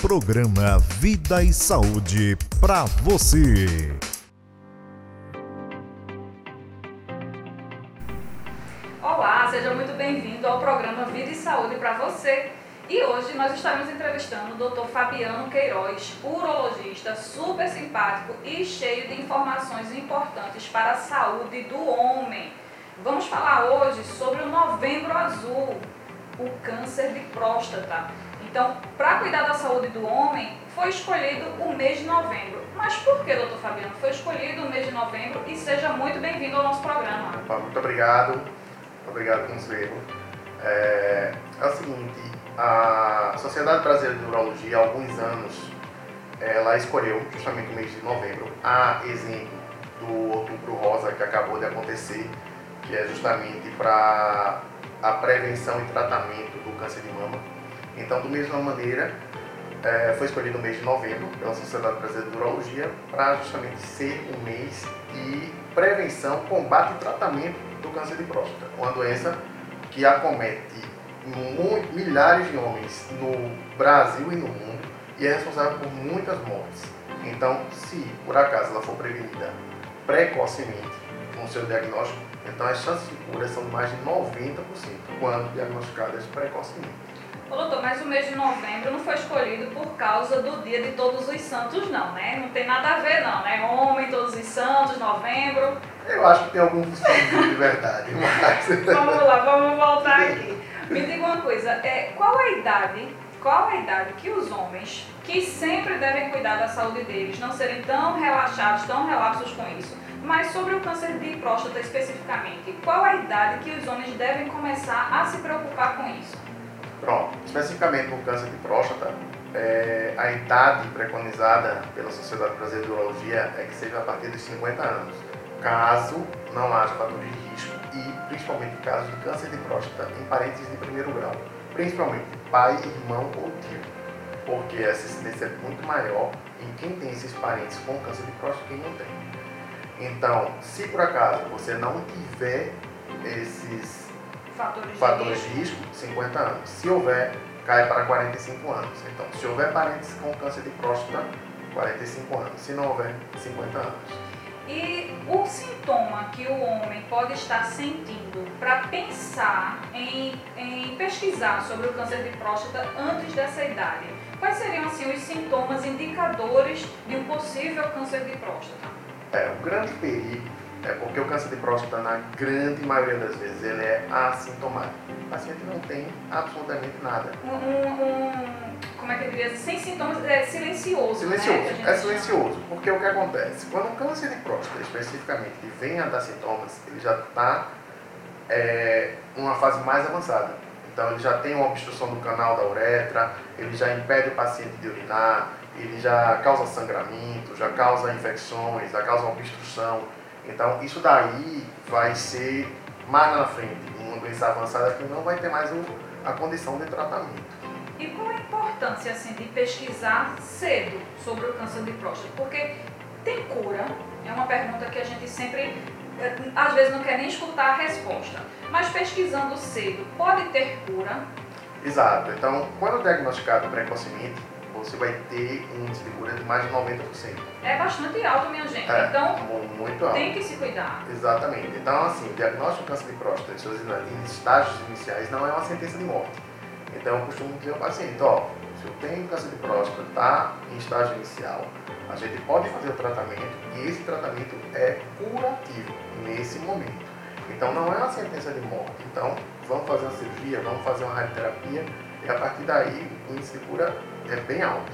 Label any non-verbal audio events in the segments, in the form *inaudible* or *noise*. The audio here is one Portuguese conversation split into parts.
Programa Vida e Saúde para você. Olá, seja muito bem-vindo ao programa Vida e Saúde para você. E hoje nós estaremos entrevistando o Dr. Fabiano Queiroz, urologista super simpático e cheio de informações importantes para a saúde do homem. Vamos falar hoje sobre o Novembro Azul, o câncer de próstata. Então, para cuidar da saúde do homem, foi escolhido o mês de novembro. Mas por que, doutor Fabiano, foi escolhido o mês de novembro? E seja muito bem-vindo ao nosso programa. Muito obrigado. Obrigado, conselheiro. É, é o seguinte, a Sociedade Brasileira de Urologia, há alguns anos, ela escolheu justamente o mês de novembro, a exemplo do Outubro Rosa, que acabou de acontecer, que é justamente para a prevenção e tratamento do câncer de mama. Então, da mesma maneira, é, foi escolhido o mês de novembro pela Sociedade Brasileira de Urologia para justamente ser um mês de prevenção, combate e tratamento do câncer de próstata, uma doença que acomete milhares de homens no Brasil e no mundo e é responsável por muitas mortes. Então, se por acaso ela for prevenida precocemente com seu diagnóstico, então as chances de cura são de mais de 90% quando diagnosticadas precocemente. Ô, doutor, mas o mês de novembro não foi escolhido por causa do dia de todos os santos, não, né? Não tem nada a ver, não, né? Homem, todos os santos, novembro. Eu acho que tem algum fundo de verdade, *laughs* mas... vamos lá, vamos voltar aqui. Me diga uma coisa, é, qual a idade, qual a idade que os homens, que sempre devem cuidar da saúde deles, não serem tão relaxados, tão relapsos com isso, mas sobre o câncer de próstata especificamente, qual a idade que os homens devem começar a se preocupar com isso? Pronto, especificamente no câncer de próstata, é, a idade preconizada pela Sociedade Brasileira de Urologia é que seja a partir dos 50 anos, caso não haja fatores de risco e principalmente casos de câncer de próstata em parentes de primeiro grau, principalmente pai, irmão ou tio, porque essa incidência é muito maior em quem tem esses parentes com câncer de próstata e quem não tem. Então, se por acaso você não tiver esses fatores, fatores de, risco, 50 anos. Se houver, cai para 45 anos. Então, se houver parentes com câncer de próstata, 45 anos. Se não houver, 50 anos. E o sintoma que o homem pode estar sentindo para pensar em, em pesquisar sobre o câncer de próstata antes dessa idade, quais seriam assim os sintomas indicadores de um possível câncer de próstata? É, o grande perigo é porque o câncer de próstata, na grande maioria das vezes, ele é assintomático. O paciente não tem absolutamente nada. Um, um, como é que eu diria? Sem sintomas, é silencioso. Silencioso, né, é silencioso. Porque o que acontece? Quando o câncer de próstata, especificamente, vem a dar sintomas, ele já está é, numa fase mais avançada. Então, ele já tem uma obstrução do canal da uretra, ele já impede o paciente de urinar, ele já causa sangramento, já causa infecções, já causa obstrução. Então, isso daí vai ser mais na frente, uma doença avançada que não vai ter mais o, a condição de tratamento. E qual a importância assim, de pesquisar cedo sobre o câncer de próstata? Porque tem cura? É uma pergunta que a gente sempre, eh, às vezes, não quer nem escutar a resposta. Mas pesquisando cedo, pode ter cura? Exato. Então, quando diagnosticado precocemente, você vai ter um índice de mais de 90%. É bastante alto, minha gente. É, então, muito alto. tem que se cuidar. Exatamente. Então, assim, o diagnóstico de câncer de próstata em estágios iniciais não é uma sentença de morte. Então, eu costumo dizer ao paciente, ó, se eu tenho câncer de próstata, está em estágio inicial, a gente pode fazer o tratamento e esse tratamento é curativo nesse momento. Então, não é uma sentença de morte. Então, vamos fazer uma cirurgia, vamos fazer uma radioterapia e a partir daí o índice de cura é bem alto.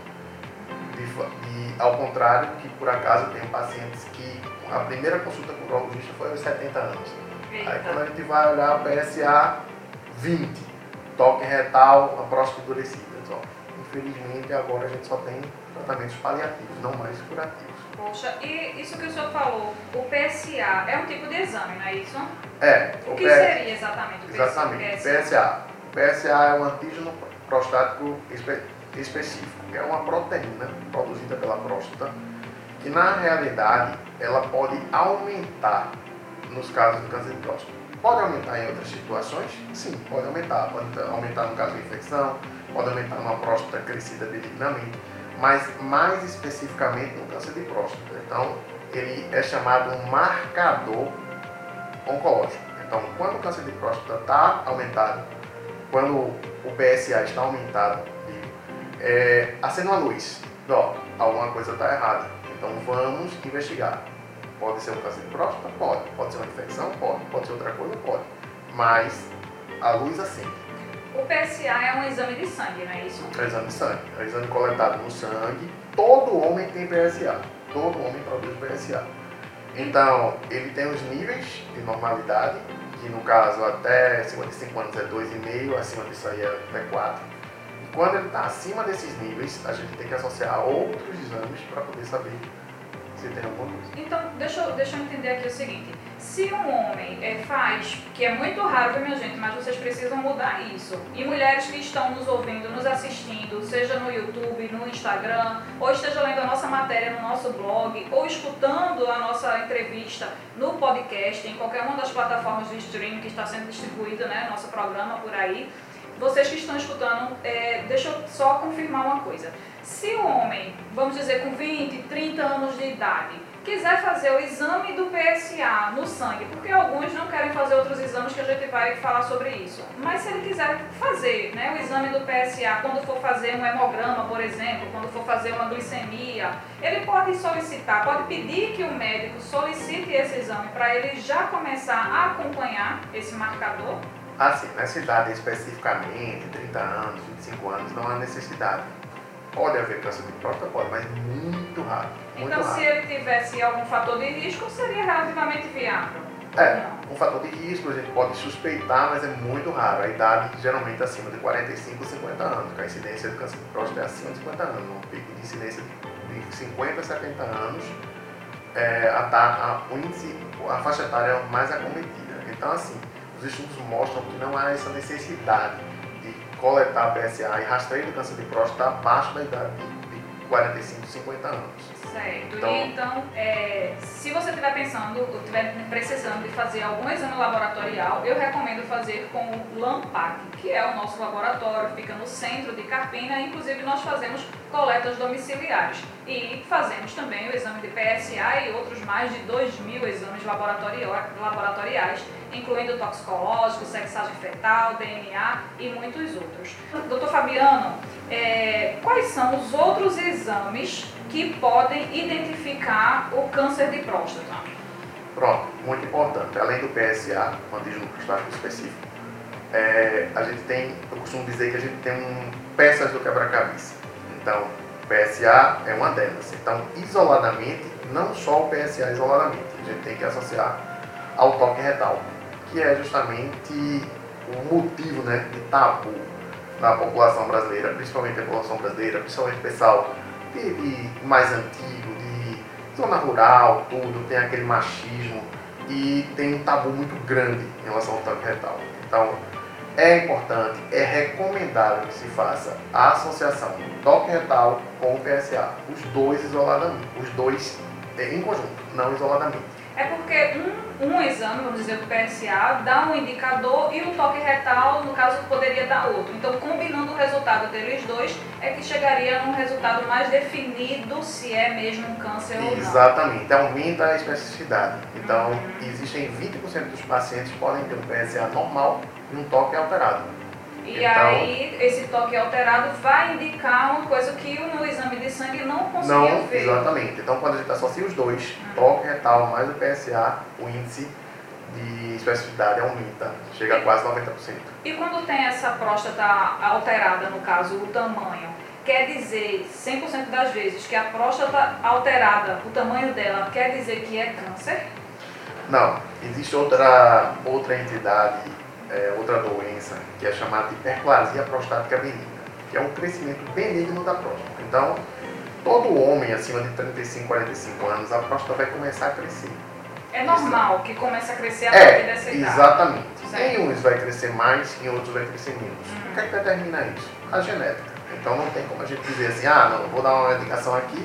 E, ao contrário, que por acaso tem pacientes que a primeira consulta com o urologista foi aos 70 anos. Eita. Aí quando a gente vai olhar o PSA 20, toque retal, a próstata endurecida. Então, infelizmente agora a gente só tem tratamentos paliativos, não mais curativos. Poxa, e isso que o senhor falou, o PSA é um tipo de exame, não é isso? É. O que P- seria exatamente o PSA? Exatamente. PSA. PSA é um antígeno prostático espe- específico, que é uma proteína produzida pela próstata, que na realidade ela pode aumentar nos casos de câncer de próstata. Pode aumentar em outras situações? Sim, pode aumentar. Pode aumentar no caso de infecção, pode aumentar uma próstata crescida benignamente, mas mais especificamente no câncer de próstata. Então, ele é chamado um marcador oncológico. Então, quando o câncer de próstata está aumentado, quando o PSA está aumentado, é, acende uma luz. Ó, alguma coisa está errada. Então, vamos investigar. Pode ser um câncer de próstata? Pode. Pode ser uma infecção? Pode. Pode ser outra coisa? Pode. Mas a luz acende. O PSA é um exame de sangue, não é isso? É um exame de sangue. É um exame coletado no sangue. Todo homem tem PSA. Todo homem produz PSA. Então, ele tem os níveis de normalidade, que no caso até 55 anos é 2,5, acima disso aí é até 4. E quando ele está acima desses níveis, a gente tem que associar outros exames para poder saber se tem alguma coisa. Então, deixa eu, deixa eu entender aqui o seguinte. Se um homem é, faz, que é muito raro, minha gente, mas vocês precisam mudar isso. E mulheres que estão nos ouvindo, nos assistindo, seja no YouTube, no Instagram, ou esteja lendo a nossa matéria no nosso blog, ou escutando a nossa entrevista no podcast, em qualquer uma das plataformas de streaming que está sendo distribuído, né, nosso programa por aí. Vocês que estão escutando, é, deixa eu só confirmar uma coisa. Se o homem, vamos dizer, com 20, 30 anos de idade, quiser fazer o exame do PSA no sangue, porque alguns não querem fazer outros exames que a gente vai falar sobre isso, mas se ele quiser fazer né, o exame do PSA quando for fazer um hemograma, por exemplo, quando for fazer uma glicemia, ele pode solicitar, pode pedir que o médico solicite esse exame para ele já começar a acompanhar esse marcador? Assim, nessa idade especificamente, 30 anos, 25 anos, não há necessidade Pode haver câncer de próstata? Pode, mas muito raro. Muito então, raro. se ele tivesse algum fator de risco, seria relativamente viável? É, um fator de risco a gente pode suspeitar, mas é muito raro. A idade geralmente é acima de 45 50 anos, que a incidência de câncer de próstata é acima de 50 anos. Um pico de incidência de 50 a 70 anos, é, a, a, o índice, a faixa etária mais acometida. Então, assim, os estudos mostram que não há essa necessidade coletar PSA e rastreio do câncer de próstata abaixo da idade de 45, 50 anos. Certo. Então, e então, é, se você estiver pensando, ou estiver precisando de fazer algum exame laboratorial, eu recomendo fazer com o LAMPAC, que é o nosso laboratório, fica no centro de Carpina. Inclusive, nós fazemos coletas domiciliares. E fazemos também o exame de PSA e outros mais de 2 mil exames laboratoriais, incluindo toxicológico, sexagem fetal, DNA e muitos outros. Doutor Fabiano, é, quais são os outros exames que podem identificar o câncer de próstata. Pronto, muito importante. Além do PSA, o antígeno prostático específico, é, a gente tem, eu costumo dizer que a gente tem um, peças do quebra-cabeça. Então, PSA é uma delas. Então, isoladamente, não só o PSA isoladamente, a gente tem que associar ao toque retal, que é justamente o motivo né, de tabu na população brasileira, principalmente a população brasileira, principalmente o pessoal de, mais antigo, de zona rural, tudo, tem aquele machismo e tem um tabu muito grande em relação ao toque retal. Então, é importante, é recomendável que se faça a associação do toque retal com o PSA, os dois isoladamente, os dois em conjunto, não isoladamente. É porque um, um exame, vamos dizer, do PSA, dá um indicador e o toque retal, no caso, poderia dar outro. Então, combinando o resultado deles dois, é que chegaria a um resultado mais definido se é mesmo um câncer ou não. Exatamente, aumenta a especificidade. Então, uhum. existem 20% dos pacientes que podem ter um PSA normal e um toque alterado. E então, aí, esse toque alterado vai indicar uma coisa que no exame de sangue não conseguia não, ver. Exatamente. Então, quando a gente associa os dois, hum. toque retal mais o PSA, o índice de especificidade aumenta, chega a quase 90%. E quando tem essa próstata alterada, no caso, o tamanho, quer dizer, 100% das vezes, que a próstata alterada, o tamanho dela, quer dizer que é câncer? Não. Existe outra, outra entidade é, outra doença que é chamada de hiperplasia prostática benigna, que é um crescimento benigno da próstata. Então, todo homem acima de 35, 45 anos, a próstata vai começar a crescer. É normal que comece a crescer a é, partir dessa idade. Exatamente. Certo. Em uns vai crescer mais, em outros vai crescer menos. Uhum. O que é que determina isso? A genética. Então não tem como a gente dizer assim, ah, não, vou dar uma medicação aqui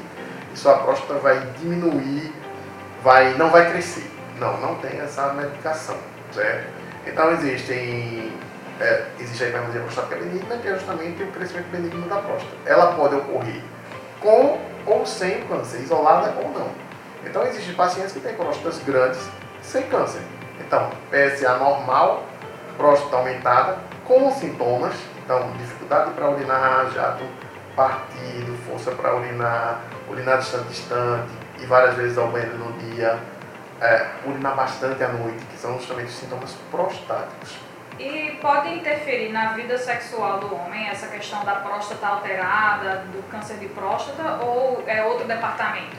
e sua próstata vai diminuir, vai, não vai crescer. Não, não tem essa medicação, certo? Então existem é, existe a hiperplasia prostática benigna, que é justamente o crescimento benigno da próstata. Ela pode ocorrer com ou sem câncer, isolada ou não. Então, existem pacientes que têm próstatas grandes sem câncer. Então, PSA normal, próstata aumentada, com sintomas, então, dificuldade para urinar, jato partido, força para urinar, urinar distante distante, e várias vezes ao banheiro no dia, é, urinar bastante à noite, que são justamente os sintomas prostáticos. E pode interferir na vida sexual do homem essa questão da próstata alterada, do câncer de próstata, ou é outro departamento?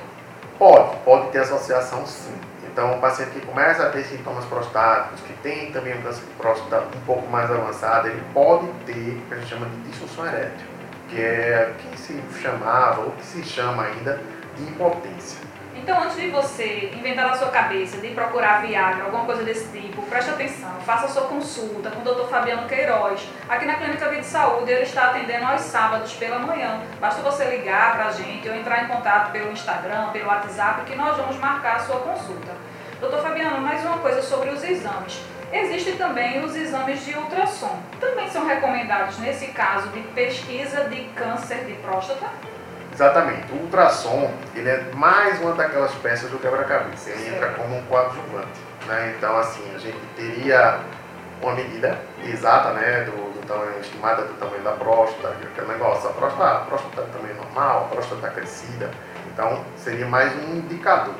Pode, pode ter associação sim. Então, o paciente que começa a ter sintomas prostáticos, que tem também um câncer de próstata um pouco mais avançado, ele pode ter o que a gente chama de disfunção erétil, que é o que se chamava, ou que se chama ainda, de impotência. Então, antes de você inventar na sua cabeça de procurar Viagra, alguma coisa desse tipo, preste atenção, faça sua consulta com o Dr. Fabiano Queiroz. Aqui na Clínica Vida e Saúde, ele está atendendo aos sábados pela manhã. Basta você ligar para a gente ou entrar em contato pelo Instagram, pelo WhatsApp, que nós vamos marcar a sua consulta. Doutor Fabiano, mais uma coisa sobre os exames. Existem também os exames de ultrassom. Também são recomendados nesse caso de pesquisa de câncer de próstata? Exatamente. O ultrassom, ele é mais uma daquelas peças do quebra-cabeça. Ele entra como um coadjuvante. Né? Então, assim, a gente teria uma medida exata, né, do, do tamanho, estimada do tamanho da próstata, aquele negócio, a próstata, a próstata está tamanho normal, a próstata está crescida. Então, seria mais um indicador.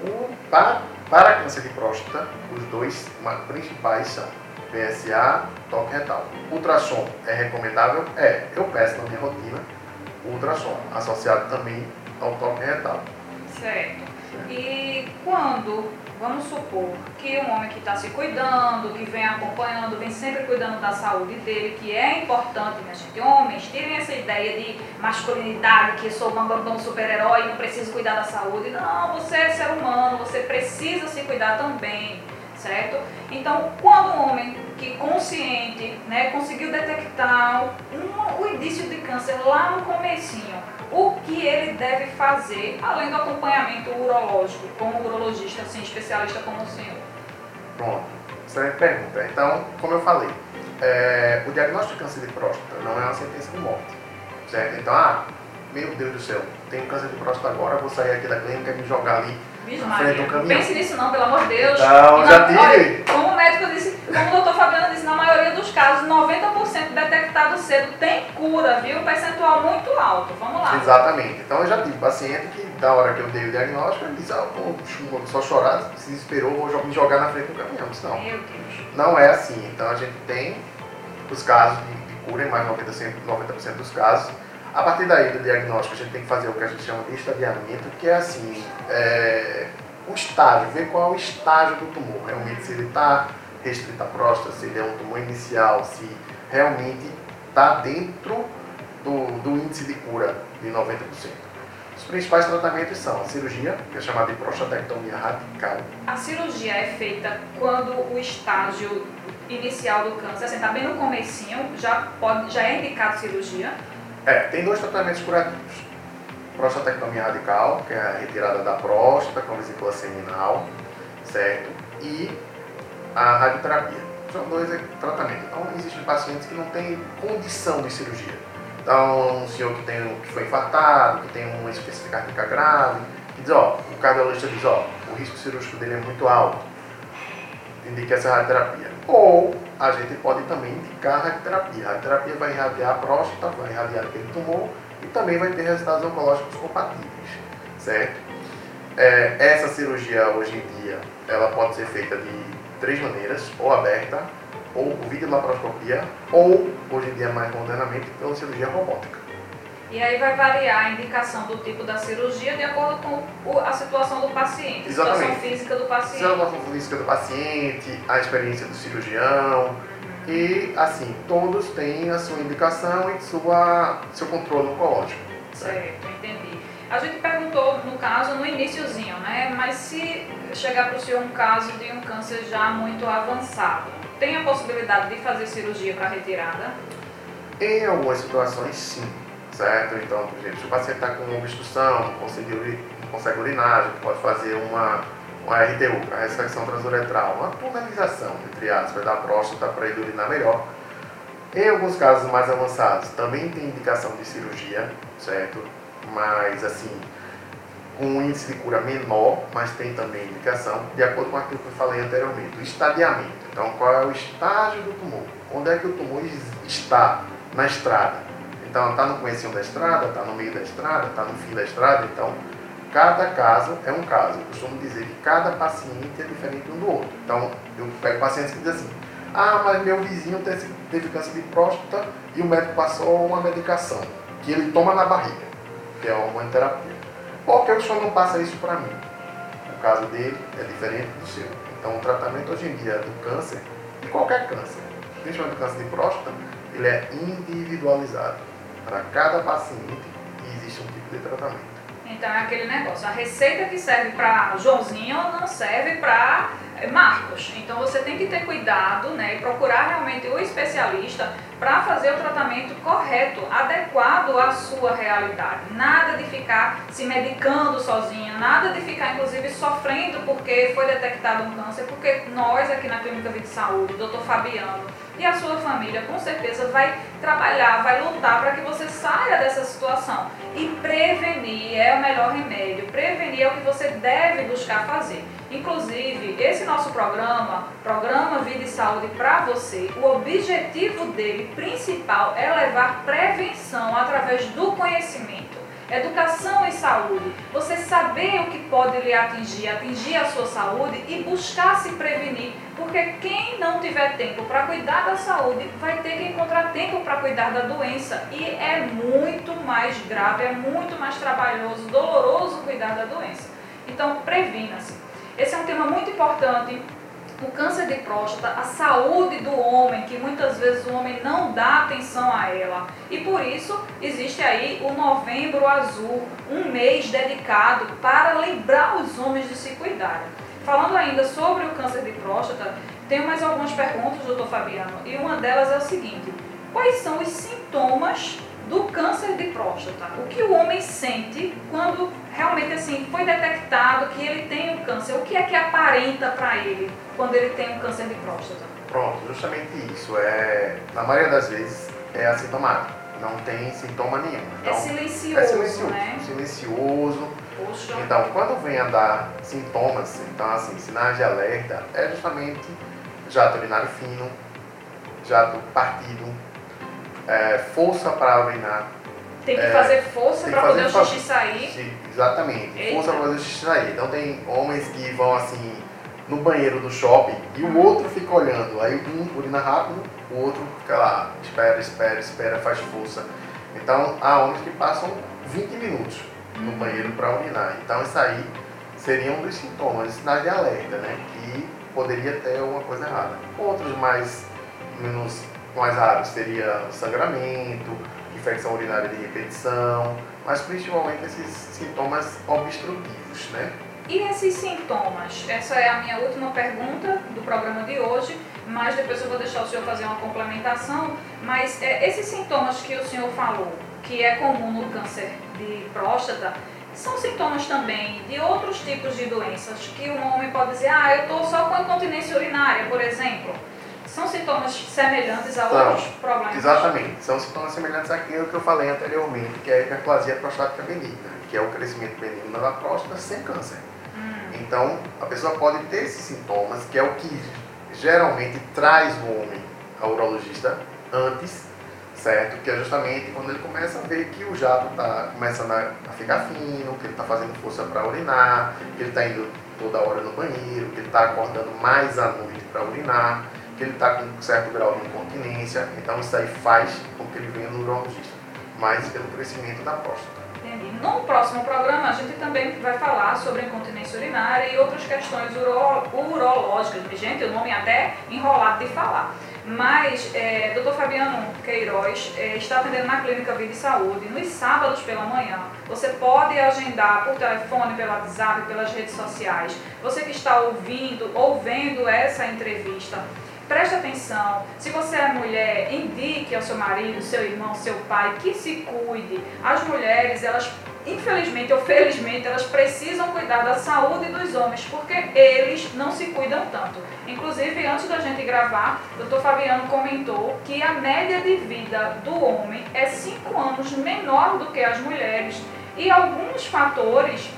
O, para, para câncer de próstata, os dois principais são PSA, toque retal. Ultrassom é recomendável? É. Eu peço na minha rotina ultrassom, associado também ao toque retal. Certo. E quando, vamos supor, que um homem que está se cuidando, que vem acompanhando, vem sempre cuidando da saúde dele, que é importante, minha gente, homens, tirem essa ideia de masculinidade, que sou um super-herói, não preciso cuidar da saúde. Não, você é ser humano, você precisa se cuidar também certo? Então, quando um homem que consciente, né, conseguiu detectar um, o início de câncer lá no comecinho, o que ele deve fazer, além do acompanhamento urológico, com um urologista, assim, especialista como o senhor? Pronto, excelente pergunta. Então, como eu falei, é, o diagnóstico de câncer de próstata não é uma sentença de morte, certo? Então, ah, meu Deus do céu, tenho câncer de próstata agora, vou sair aqui da clínica e me jogar ali pense nisso não, pelo amor de Deus. Não, já tive. Olha, como o médico disse, como o doutor Fabiano disse, na maioria dos casos, 90% detectado cedo tem cura, viu? Um percentual muito alto. Vamos lá. Exatamente. Então eu já tive paciente que, da hora que eu dei o diagnóstico, ele disse, ah, pô, só chorar, se desesperou, vou me jogar na frente do caminhão. Disse, não. Meu Deus. Não é assim. Então a gente tem os casos de, de cura, em mais de 90%, 90 dos casos. A partir daí do diagnóstico, a gente tem que fazer o que a gente chama de estadiamento, que é assim, é, o estágio, ver qual é o estágio do tumor. Realmente, se ele está restrito à próstata, se ele é um tumor inicial, se realmente está dentro do, do índice de cura de 90%. Os principais tratamentos são a cirurgia, que é chamada de prostatectomia radical. A cirurgia é feita quando o estágio inicial do câncer, assim, está bem no comecinho, já, pode, já é indicado cirurgia? É, tem dois tratamentos curativos. Prostatectomia radical, que é a retirada da próstata com vesícula seminal, certo? E a radioterapia. São dois tratamentos. Então, existem pacientes que não têm condição de cirurgia. Então, um senhor que, tem, que foi infartado, que tem uma insuficiência cardíaca grave, que diz, ó, o cardiologista diz, ó, o risco cirúrgico dele é muito alto, indica essa radioterapia. Ou a gente pode também indicar a radioterapia. A radioterapia vai irradiar a próstata, vai irradiar aquele tumor e também vai ter resultados oncológicos compatíveis, certo? É, essa cirurgia hoje em dia, ela pode ser feita de três maneiras, ou aberta, ou por videolaparoscopia, ou hoje em dia mais modernamente pela cirurgia robótica. E aí vai variar a indicação do tipo da cirurgia de acordo com a situação do paciente, a situação física do paciente. A situação física do paciente, a experiência do cirurgião. E, assim, todos têm a sua indicação e sua, seu controle oncológico. Certo, entendi. A gente perguntou, no caso, no iníciozinho, né? Mas se chegar para o senhor um caso de um câncer já muito avançado, tem a possibilidade de fazer cirurgia para retirada? Em algumas situações, sim certo? Então, por exemplo, se o paciente está com obstrução, não consegue, consegue gente pode fazer uma, uma RTU, a ressecção transuretral, uma tunelização, entre aspas, da próstata para ele urinar melhor. Em alguns casos mais avançados, também tem indicação de cirurgia, certo? Mas, assim, com um índice de cura menor, mas tem também indicação, de acordo com aquilo que eu falei anteriormente, o estadiamento. Então, qual é o estágio do tumor? Onde é que o tumor está na estrada? Então, está no começo da estrada, está no meio da estrada, está no fim da estrada. Então, cada caso é um caso. Eu costumo dizer que cada paciente é diferente um do outro. Então, eu pego pacientes que dizem assim, ah, mas meu vizinho teve, câncer de próstata e o médico passou uma medicação que ele toma na barriga, que é a hormonoterapia. Por que o senhor não passa isso para mim? O caso dele é diferente do seu. Então, o tratamento hoje em dia do câncer, de qualquer câncer, principalmente do câncer de próstata, ele é individualizado. Para cada paciente existe um tipo de tratamento. Então é aquele negócio, a receita que serve para Joãozinho não serve para é, Marcos. Então você tem que ter cuidado né, e procurar realmente o especialista para fazer o tratamento correto, adequado à sua realidade. Nada de ficar se medicando sozinho, nada de ficar inclusive sofrendo porque foi detectado um câncer, porque nós aqui na Clínica Vida Saúde, doutor Fabiano, e a sua família com certeza vai trabalhar, vai lutar para que você saia dessa situação. E prevenir é o melhor remédio. Prevenir é o que você deve buscar fazer. Inclusive, esse nosso programa, Programa Vida e Saúde para você, o objetivo dele principal é levar prevenção através do conhecimento educação e saúde, você saber o que pode lhe atingir, atingir a sua saúde e buscar se prevenir, porque quem não tiver tempo para cuidar da saúde vai ter que encontrar tempo para cuidar da doença e é muito mais grave, é muito mais trabalhoso, doloroso cuidar da doença. Então, previna-se. Esse é um tema muito importante o câncer de próstata, a saúde do homem, que muitas vezes o homem não dá atenção a ela. E por isso existe aí o Novembro Azul, um mês dedicado para lembrar os homens de se cuidarem. Falando ainda sobre o câncer de próstata, tenho mais algumas perguntas, doutor Fabiano, e uma delas é o seguinte: quais são os sintomas do câncer de próstata. O que o homem sente quando realmente assim foi detectado que ele tem um câncer? O que é que aparenta para ele quando ele tem um câncer de próstata? Pronto, justamente isso. É, na maioria das vezes é assintomático. Não tem sintoma nenhum. É então, é silencioso, é silencioso, né? Silencioso. Poxa. Então, quando vem a dar sintomas, então assim, sinais de alerta, é justamente jato urinário fino, jato partido, é, força para urinar. Tem que é, fazer força para poder o xixi sair. Exatamente, Eita. força para poder o xixi sair. Então tem homens que vão assim no banheiro do shopping e o outro fica olhando. Aí um urina rápido, o outro fica lá, espera, espera, espera, faz força. Então há homens que passam 20 minutos no uhum. banheiro para urinar. Então isso aí seria um dos sintomas, sinais de alerta, né? Que poderia ter alguma coisa errada. Outros mais menos mais raros seria sangramento, infecção urinária de repetição, mas principalmente esses sintomas obstrutivos, né? E esses sintomas? Essa é a minha última pergunta do programa de hoje, mas depois eu vou deixar o senhor fazer uma complementação. Mas é, esses sintomas que o senhor falou, que é comum no câncer de próstata, são sintomas também de outros tipos de doenças que um homem pode dizer, ah, eu estou só com incontinência urinária, por exemplo. São sintomas semelhantes a são, outros problemas? Exatamente, são sintomas semelhantes àquilo que eu falei anteriormente, que é a hiperplasia prostática benigna, que é o crescimento benigno da próstata sem câncer. Hum. Então, a pessoa pode ter esses sintomas, que é o que geralmente traz o homem ao urologista antes, certo? Que é justamente quando ele começa a ver que o jato está começando a ficar fino, que ele está fazendo força para urinar, que ele está indo toda hora no banheiro, que ele está acordando mais à noite para urinar ele está com certo grau de incontinência, então isso aí faz com que ele venha no urologista, mais pelo crescimento da próstata. Entendi. No próximo programa a gente também vai falar sobre incontinência urinária e outras questões uro urológicas. Gente, o nome é até enrolado de falar. Mas, é, doutor Fabiano Queiroz é, está atendendo na Clínica Vida e Saúde nos sábados pela manhã. Você pode agendar por telefone, pelo WhatsApp, pelas redes sociais. Você que está ouvindo ou vendo essa entrevista, Preste atenção. Se você é mulher, indique ao seu marido, seu irmão, seu pai que se cuide. As mulheres, elas infelizmente ou felizmente, elas precisam cuidar da saúde dos homens, porque eles não se cuidam tanto. Inclusive, antes da gente gravar, o doutor Fabiano comentou que a média de vida do homem é 5 anos menor do que as mulheres e alguns fatores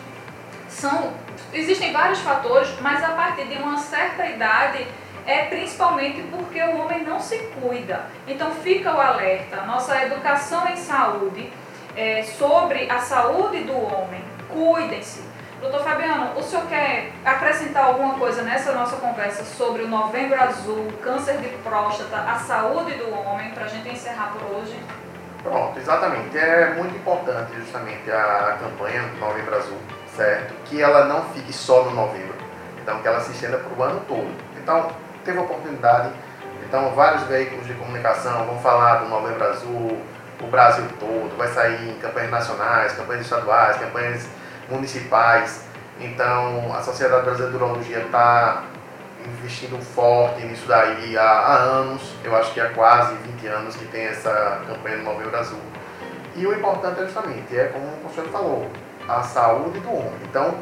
são. Existem vários fatores, mas a partir de uma certa idade é principalmente porque o homem não se cuida. Então fica o alerta, nossa educação em saúde é, sobre a saúde do homem. Cuidem-se. Doutor Fabiano, o senhor quer acrescentar alguma coisa nessa nossa conversa sobre o Novembro Azul, câncer de próstata, a saúde do homem, para a gente encerrar por hoje? Pronto, exatamente. É muito importante justamente a campanha do Novembro Azul, certo? Que ela não fique só no novembro, então que ela se estenda para o ano todo. Então, teve a oportunidade, então vários veículos de comunicação vão falar do Novembro Azul, o Brasil todo, vai sair em campanhas nacionais, campanhas estaduais, campanhas municipais. Então, a Sociedade Brasileira de Urologia está investindo forte nisso daí há, há, anos, eu acho que há quase 20 anos que tem essa campanha do Novembro Azul. E o importante é justamente, é como o professor falou, a saúde do homem. Então,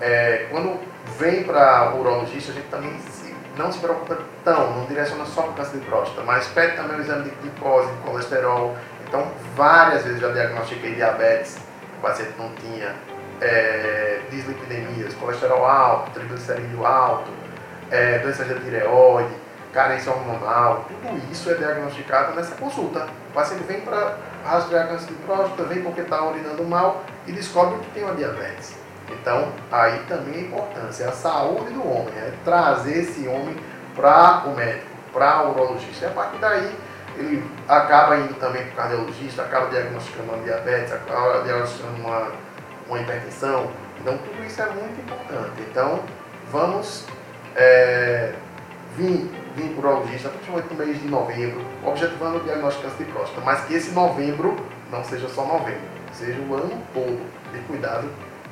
é, quando vem para o urologista, a gente também se, não se preocupa tão, não direciona só para o câncer de próstata, mas pede também o exame de glicose, de colesterol, então, várias vezes já diagnostiquei diabetes, o paciente não tinha, é, dislipidemias, colesterol alto, triglicerídeo alto, é, doença de tireoide, carência hormonal, tudo isso é diagnosticado nessa consulta. O paciente vem para rastrear câncer de próstata, vem porque está urinando mal e descobre que tem uma diabetes. Então, aí também a importância, é a saúde do homem, é trazer esse homem para o médico, para o urologista. E a partir daí, ele acaba indo também para o cardiologista, acaba diagnosticando uma diabetes, acaba diagnosticando uma, uma hipertensão. Então, tudo isso é muito importante. Então, vamos é, vir, vir para o urologista, principalmente no mês de novembro, objetivando o diagnóstico de próstata, mas que esse novembro não seja só novembro, seja o ano todo de cuidado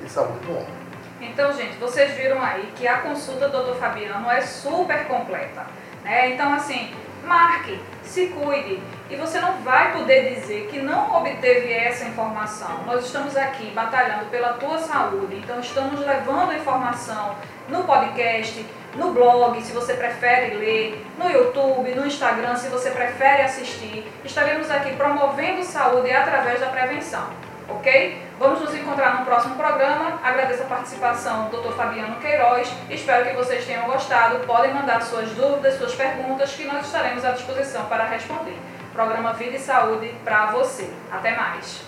e saúde do homem. Então, gente, vocês viram aí que a consulta do Dr. Fabiano é super completa. Né? Então, assim, marque, se cuide. E você não vai poder dizer que não obteve essa informação. Nós estamos aqui batalhando pela tua saúde, então estamos levando informação no podcast, no blog, se você prefere ler, no YouTube, no Instagram, se você prefere assistir. Estaremos aqui promovendo saúde através da prevenção ok? Vamos nos encontrar no próximo programa. Agradeço a participação do Dr. Fabiano Queiroz. Espero que vocês tenham gostado. Podem mandar suas dúvidas, suas perguntas, que nós estaremos à disposição para responder. Programa Vida e Saúde para você. Até mais.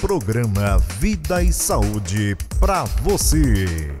Programa Vida e Saúde para você.